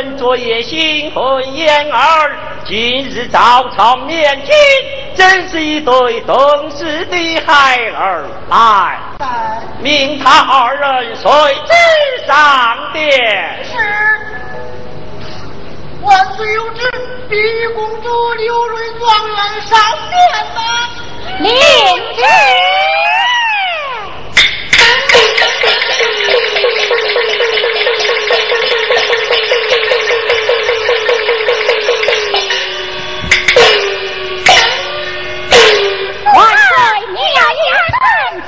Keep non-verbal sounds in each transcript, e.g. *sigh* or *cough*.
二人昨夜新婚燕尔，今日早朝面君，真是一对懂事的孩儿。来，命他二人随之上殿。是。万岁有旨，必与公主刘瑞状元上殿吧。领旨。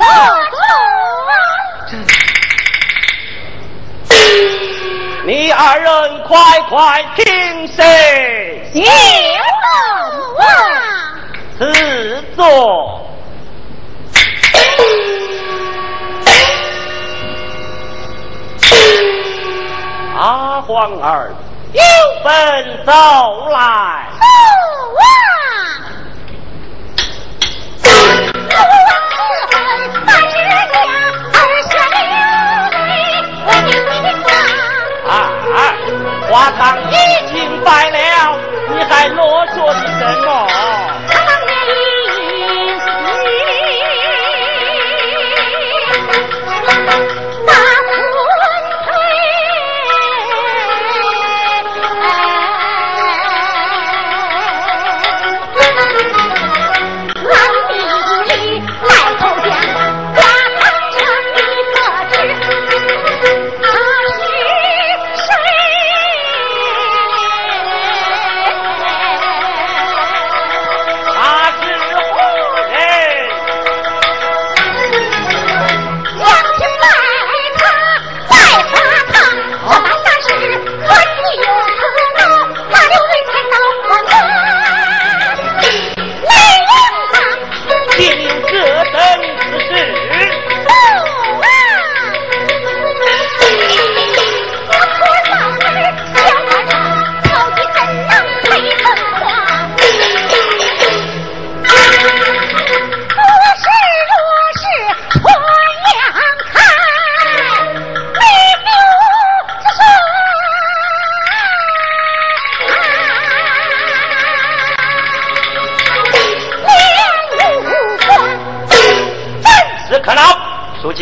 *laughs* 你二人快快听声。啊！赐座。阿皇儿有本走来。走啊！花堂已经败了，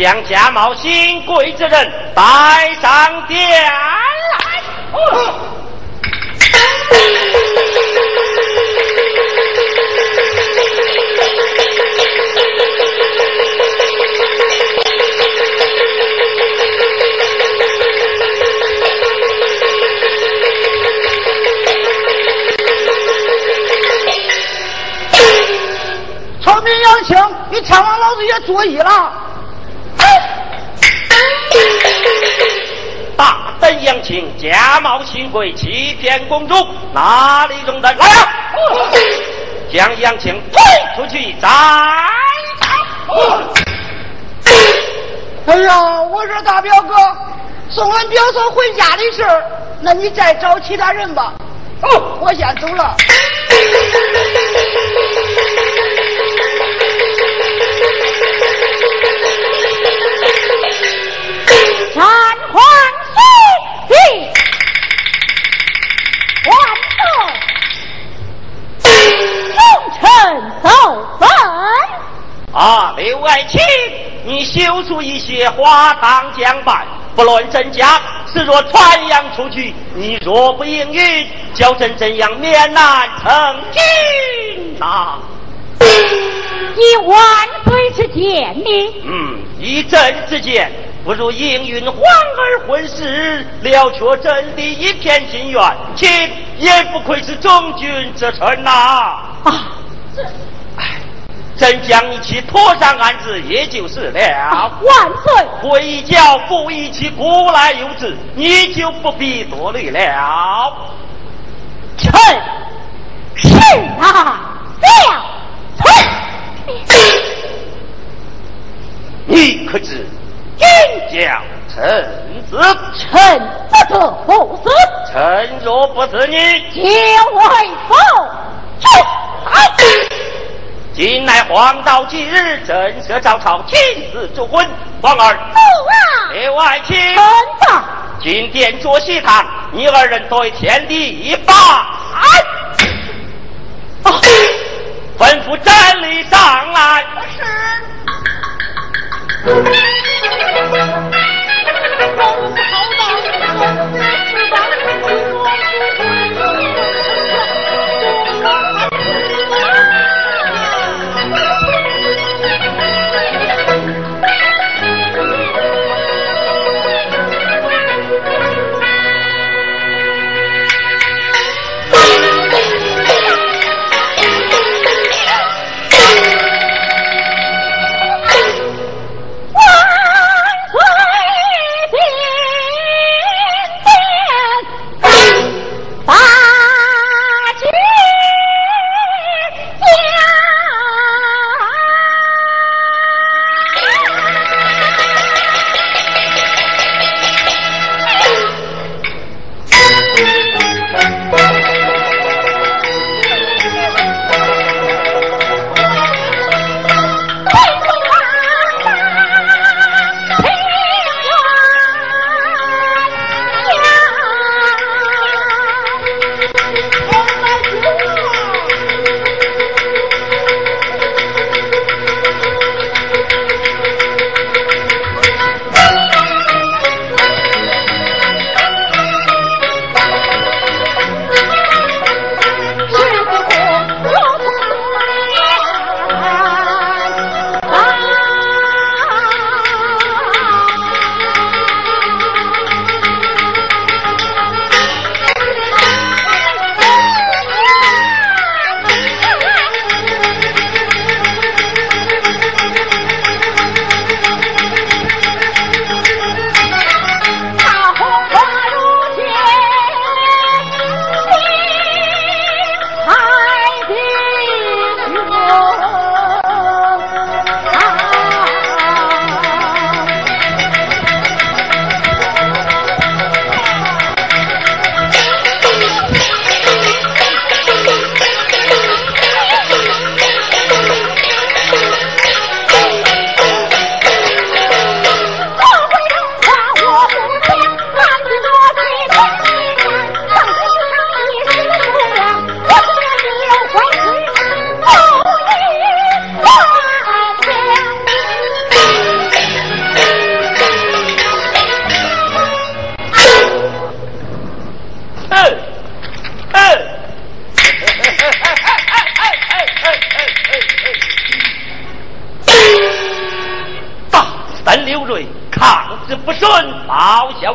将假冒新贵之人带上殿来。草民杨青，你千万老子爷作揖了。杨青，假冒新贵，欺骗公主，哪里容得？来呀！将杨青推出去斩！哎呀，我说大表哥，送俺表嫂回家的事儿，那你再找其他人吧。哦，我先走了。三皇四帝，万岁！忠臣奏本。啊，刘爱卿，你修出一些花堂将办，不论真假，是若传扬出去，你若不应允，叫朕怎样面难成君呐？以万岁之见呢？嗯，以朕之见。不如应允皇儿婚事，了却朕的一片心愿，亲也不愧是忠君之臣呐！啊，这，哎，朕将一起拖上案子，也就是了。万岁！回教父一起古来有之，你就不必多虑了。臣是啊，了臣，你可知？君将臣子，臣不得不死。臣若不死你，就为父。今乃黄道吉日，震慑赵朝亲自主婚，皇儿父啊，列外请。臣今殿坐喜堂，你二人对天地一拜。吩咐站立上来。是。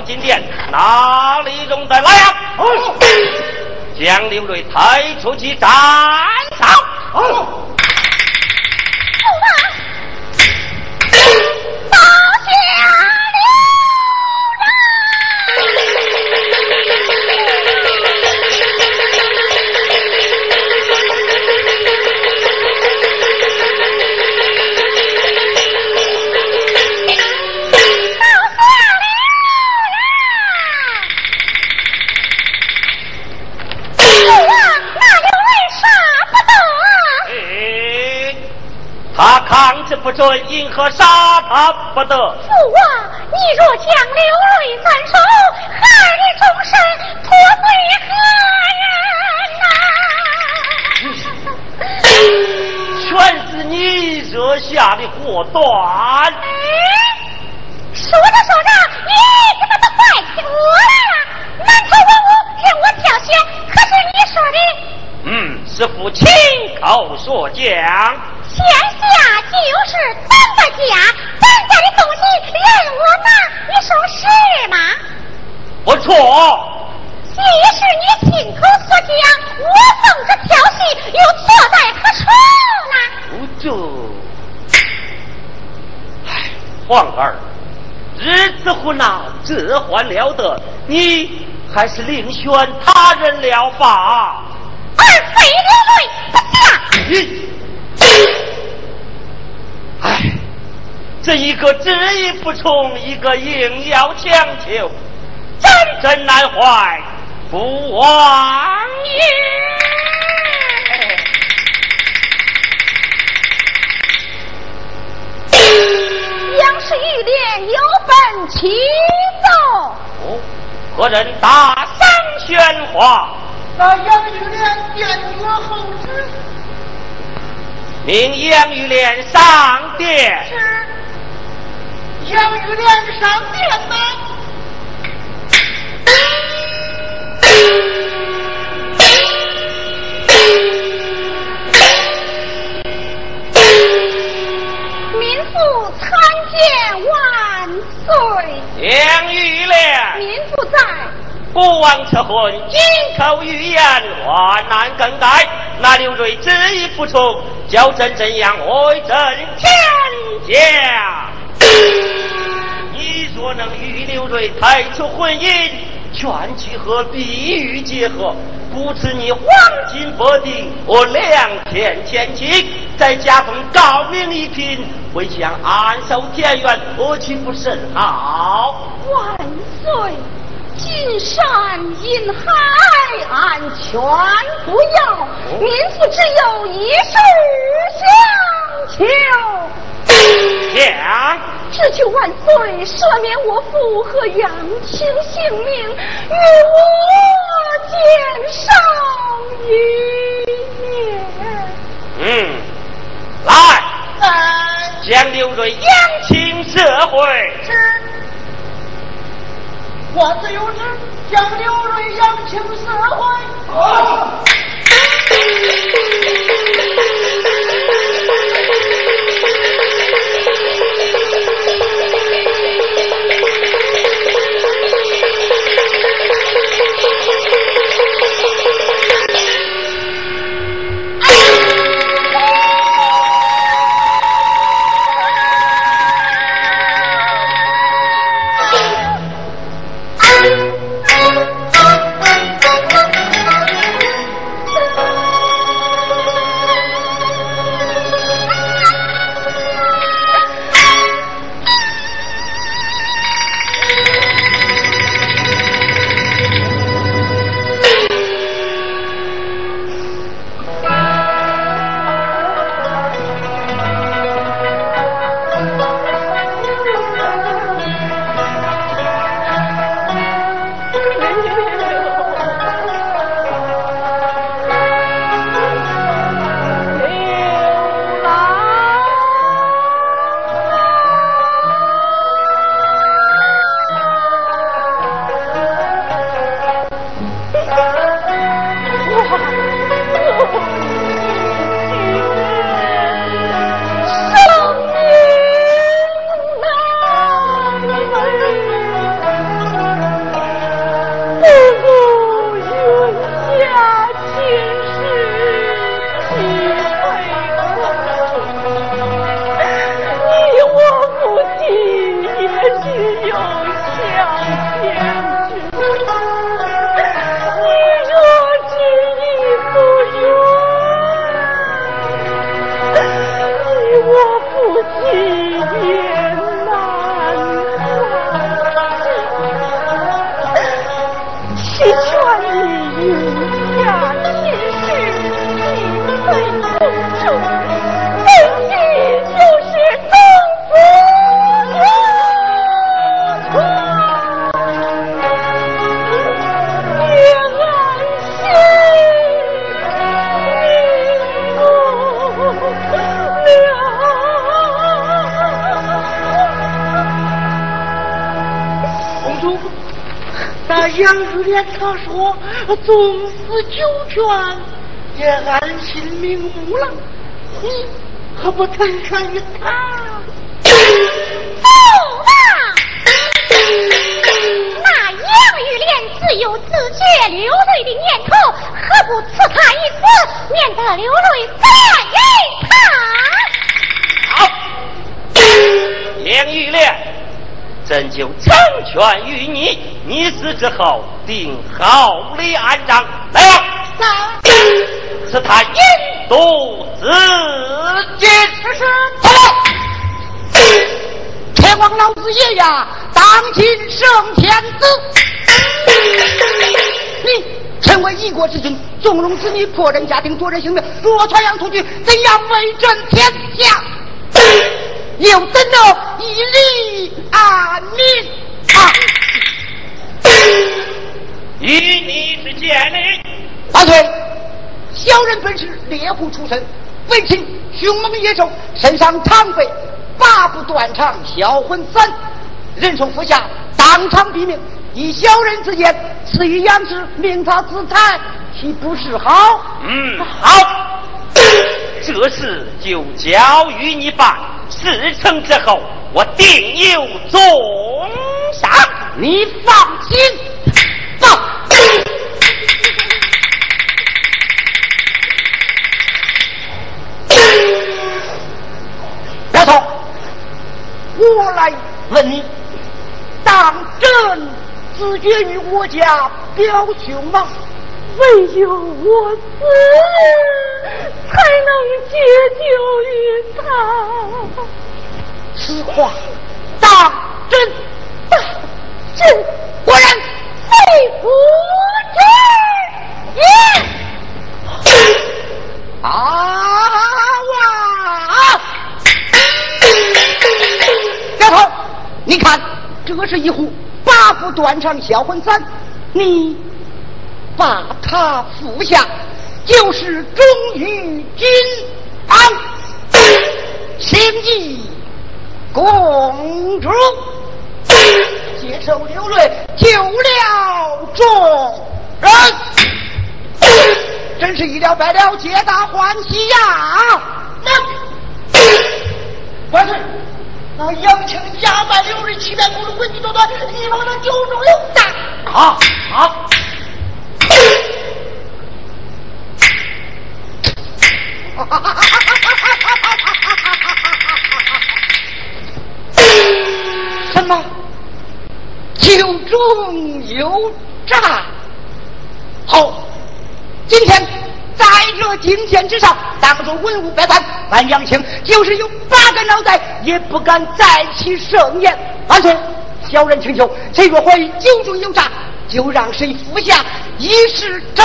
金殿哪里容得来呀？将刘瑞抬出去斩首。因何杀他不得？父王，你若将刘瑞斩首，害你终身，托罪何人呐？全是你惹下的祸端。哎，说着说着，你怎么都怪起我来了？满朝文武任我挑选，可是你说的？嗯，是父亲口所讲。天下就是咱的家，咱家的东西任我拿，你说是吗？不错。既是你亲口所讲，我奉着调戏，又错在何处呢？这，唉，皇儿，日子婚呐，这还了得？你还是另选他人了吧。二妃流泪不嫁。这一个执意不从，一个硬要强求，真真难怀不王爷。杨氏玉莲有份起奏，何人大声喧哗？那杨玉莲殿阅后知。名杨玉莲上殿。是。杨玉莲上殿吗？民妇参见万岁。杨玉莲。民妇在。不枉赐婚，金口玉言，万难更改。那刘瑞执意不从，叫朕怎样为朕天下？我能与刘瑞抬出婚姻，全去和碧玉结合，不辞你黄金百锭和两片千金，再加封高明一品，回乡安守田园，何其不甚好？万岁。金山银海俺全不要，民妇只有一事相求。想，只求万岁赦免我父和杨青性命，与我减上一年。嗯，来，将刘瑞杨青社会。是。我自有旨，将刘瑞扬请社会。纵死九泉，也安心瞑目了。你何不成全于他？走吧！那杨玉莲自有自觉流泪的念头，何不赐他一死，免得流泪再于他？好，杨 *coughs* 玉莲，朕就成全于你。你死之后。定好礼安葬，来吧！是他引渡自尽。是是。天王老子爷呀，当今圣天子，你身为一国之君，纵容子女破人家庭夺人性命，若传扬出去，怎样威震天下？又怎能一离安民啊？以你之见呢？万岁！小人本是猎户出身，为情凶猛野兽，身上常备八不断肠销魂散，人送府下当场毙命。以小人之见，赐予杨氏，命他自裁，岂不是好？嗯，好。*coughs* 这事就交与你办。事成之后，我定有重赏。你放心，走。*coughs* 丫头，我来问你，当真自绝于我家表兄吗？唯有我死，才能解救于他。此话副断肠销魂散，你。把他服下，就是忠于君王，请记公主，接受刘瑞，救了众人，真是一了百了，皆大欢喜呀！万岁！那杨青家败流人，欺骗公主，诡计多端，希望能救众有大。好，好。*laughs* 什么？酒中有诈？好，今天在这金殿之上，当着文武百官，俺杨青就是有八个脑袋，也不敢再起盛言。万岁！小人请求，谁若怀疑酒中有诈，就让谁服下，以示正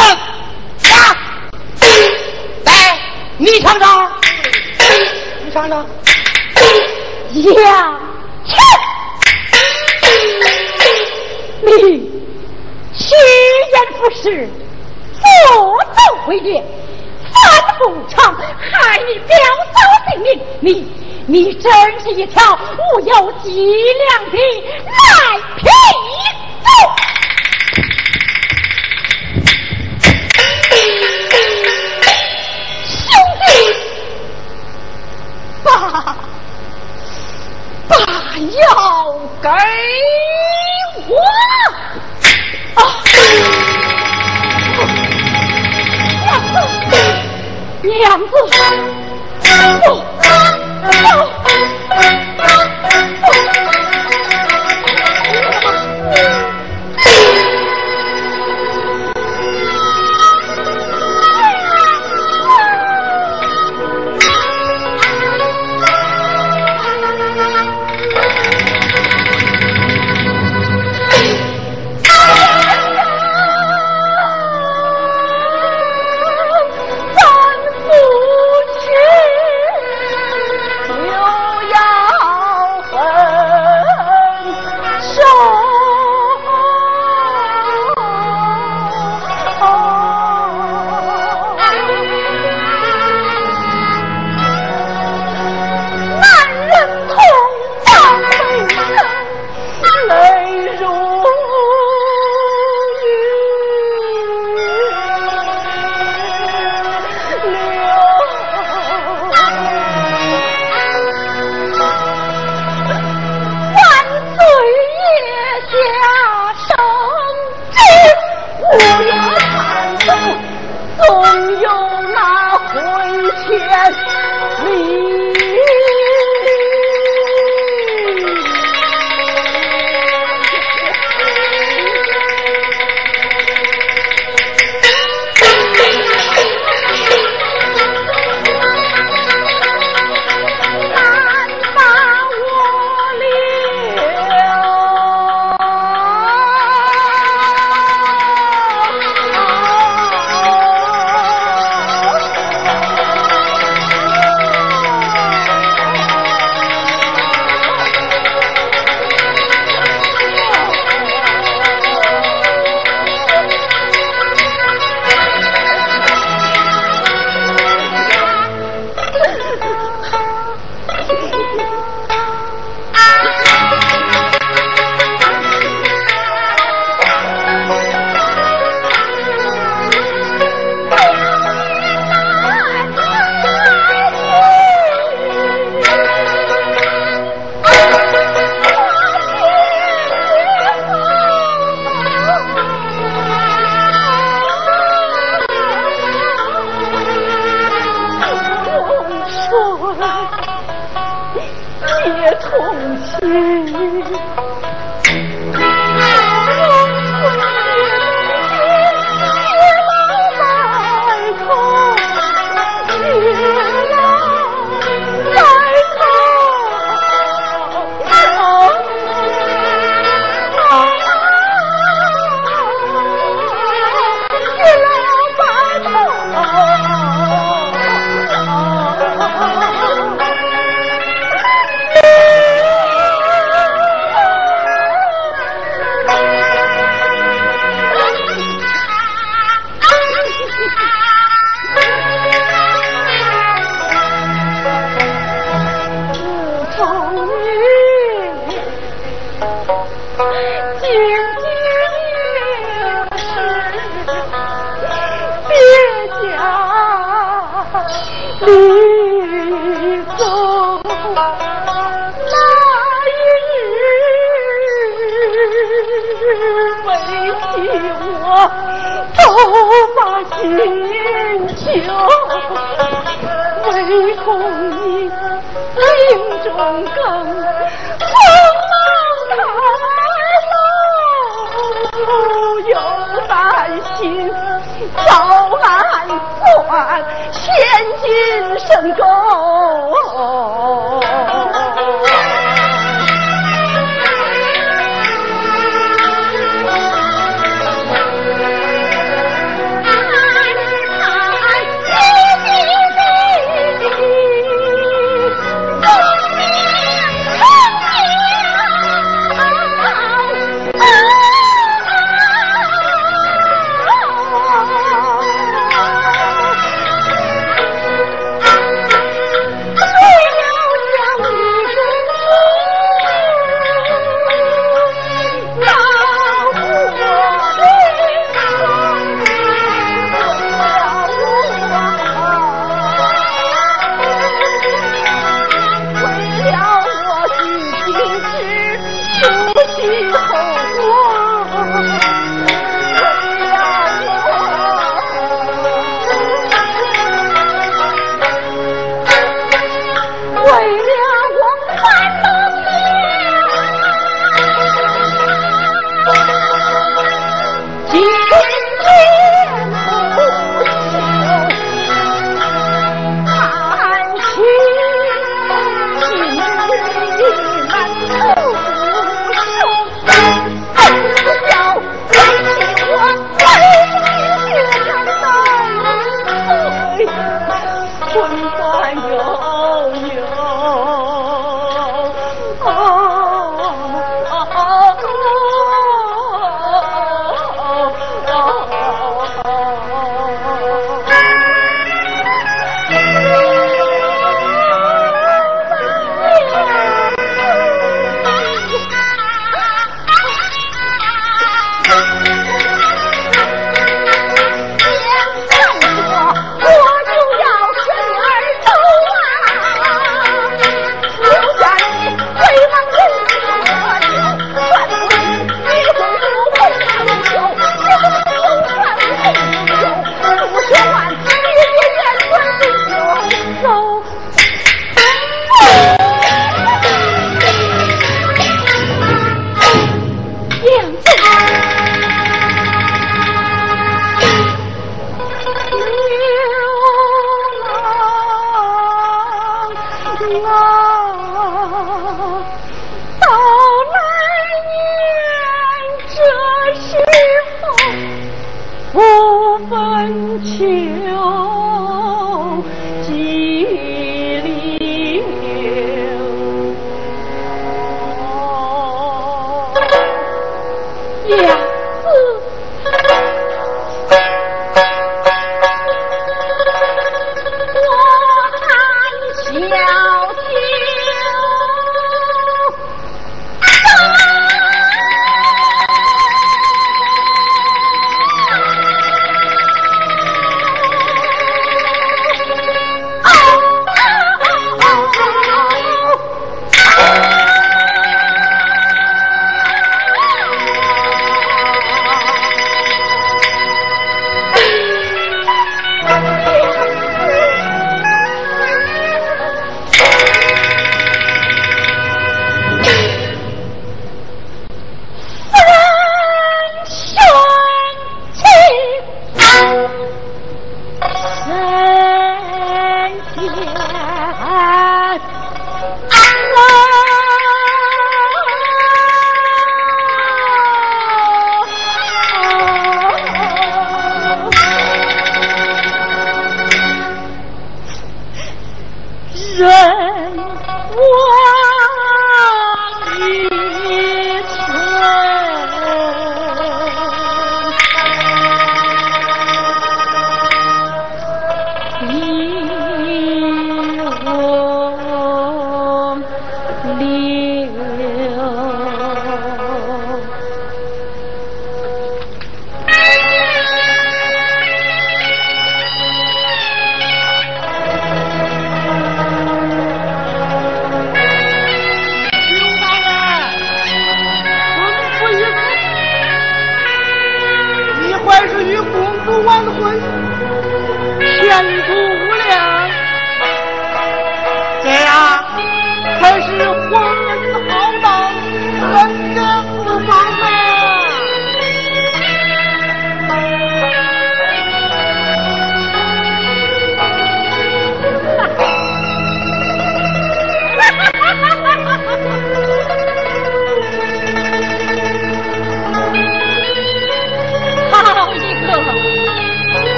法。来，你尝尝，你尝尝，呀，切！你虚言不实，作奏毁约，反不偿害你表嫂性命，你你真是一条无有脊梁的赖皮狗！把把药给我娘子，不。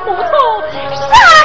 不度之君呐！啊！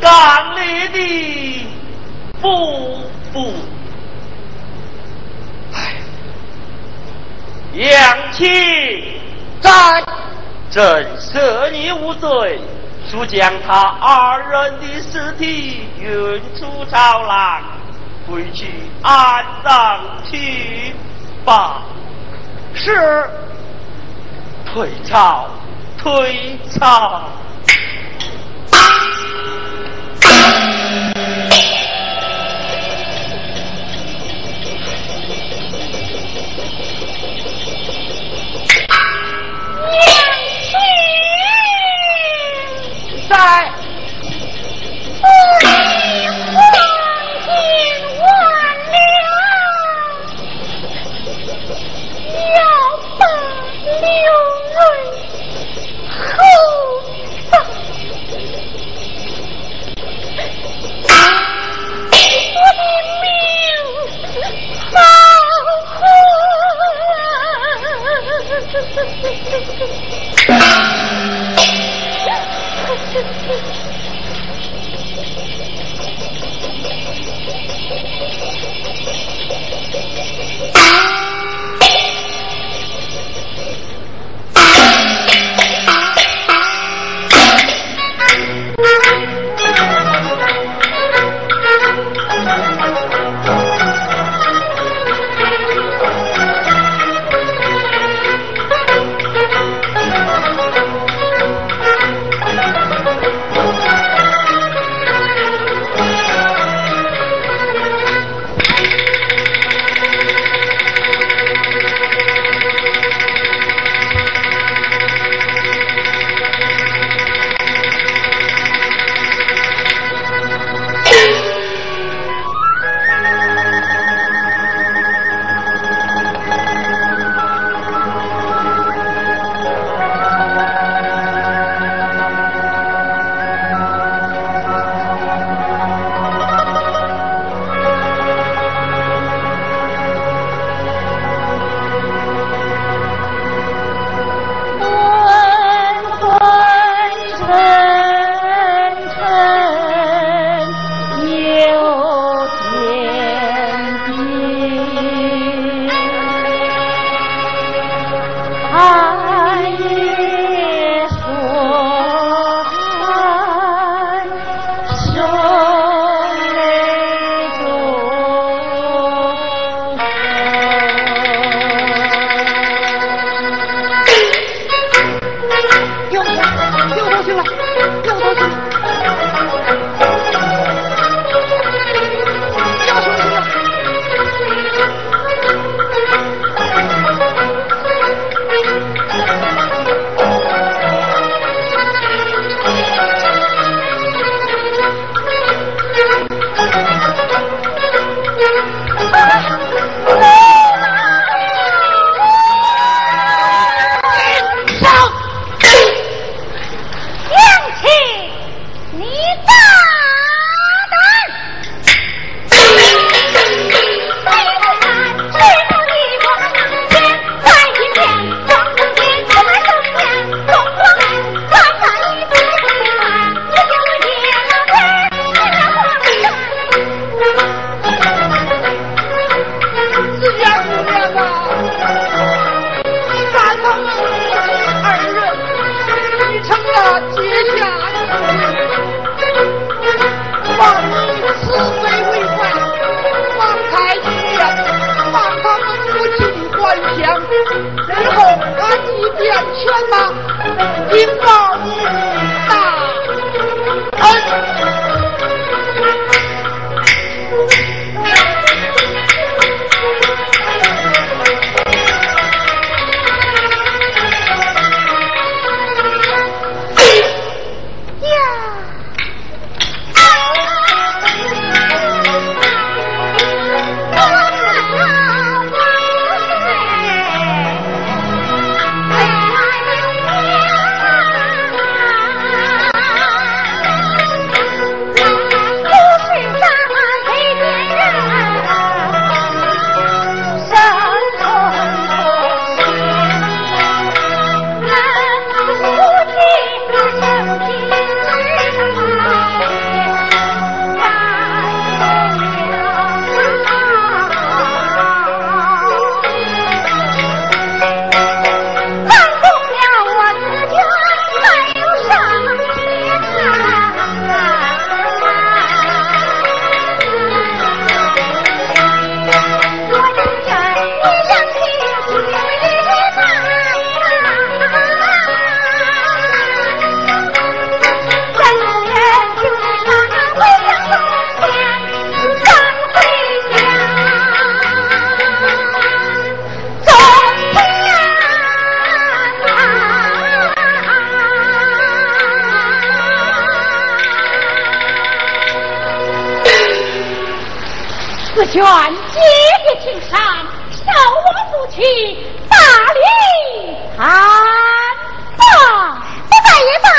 刚烈的夫妇。杨亲在，朕赦你无罪，速将他二人的尸体运出朝廊，回去安葬去吧。是。退朝，退朝。敬上受我们夫妻大礼啊啊不在也罢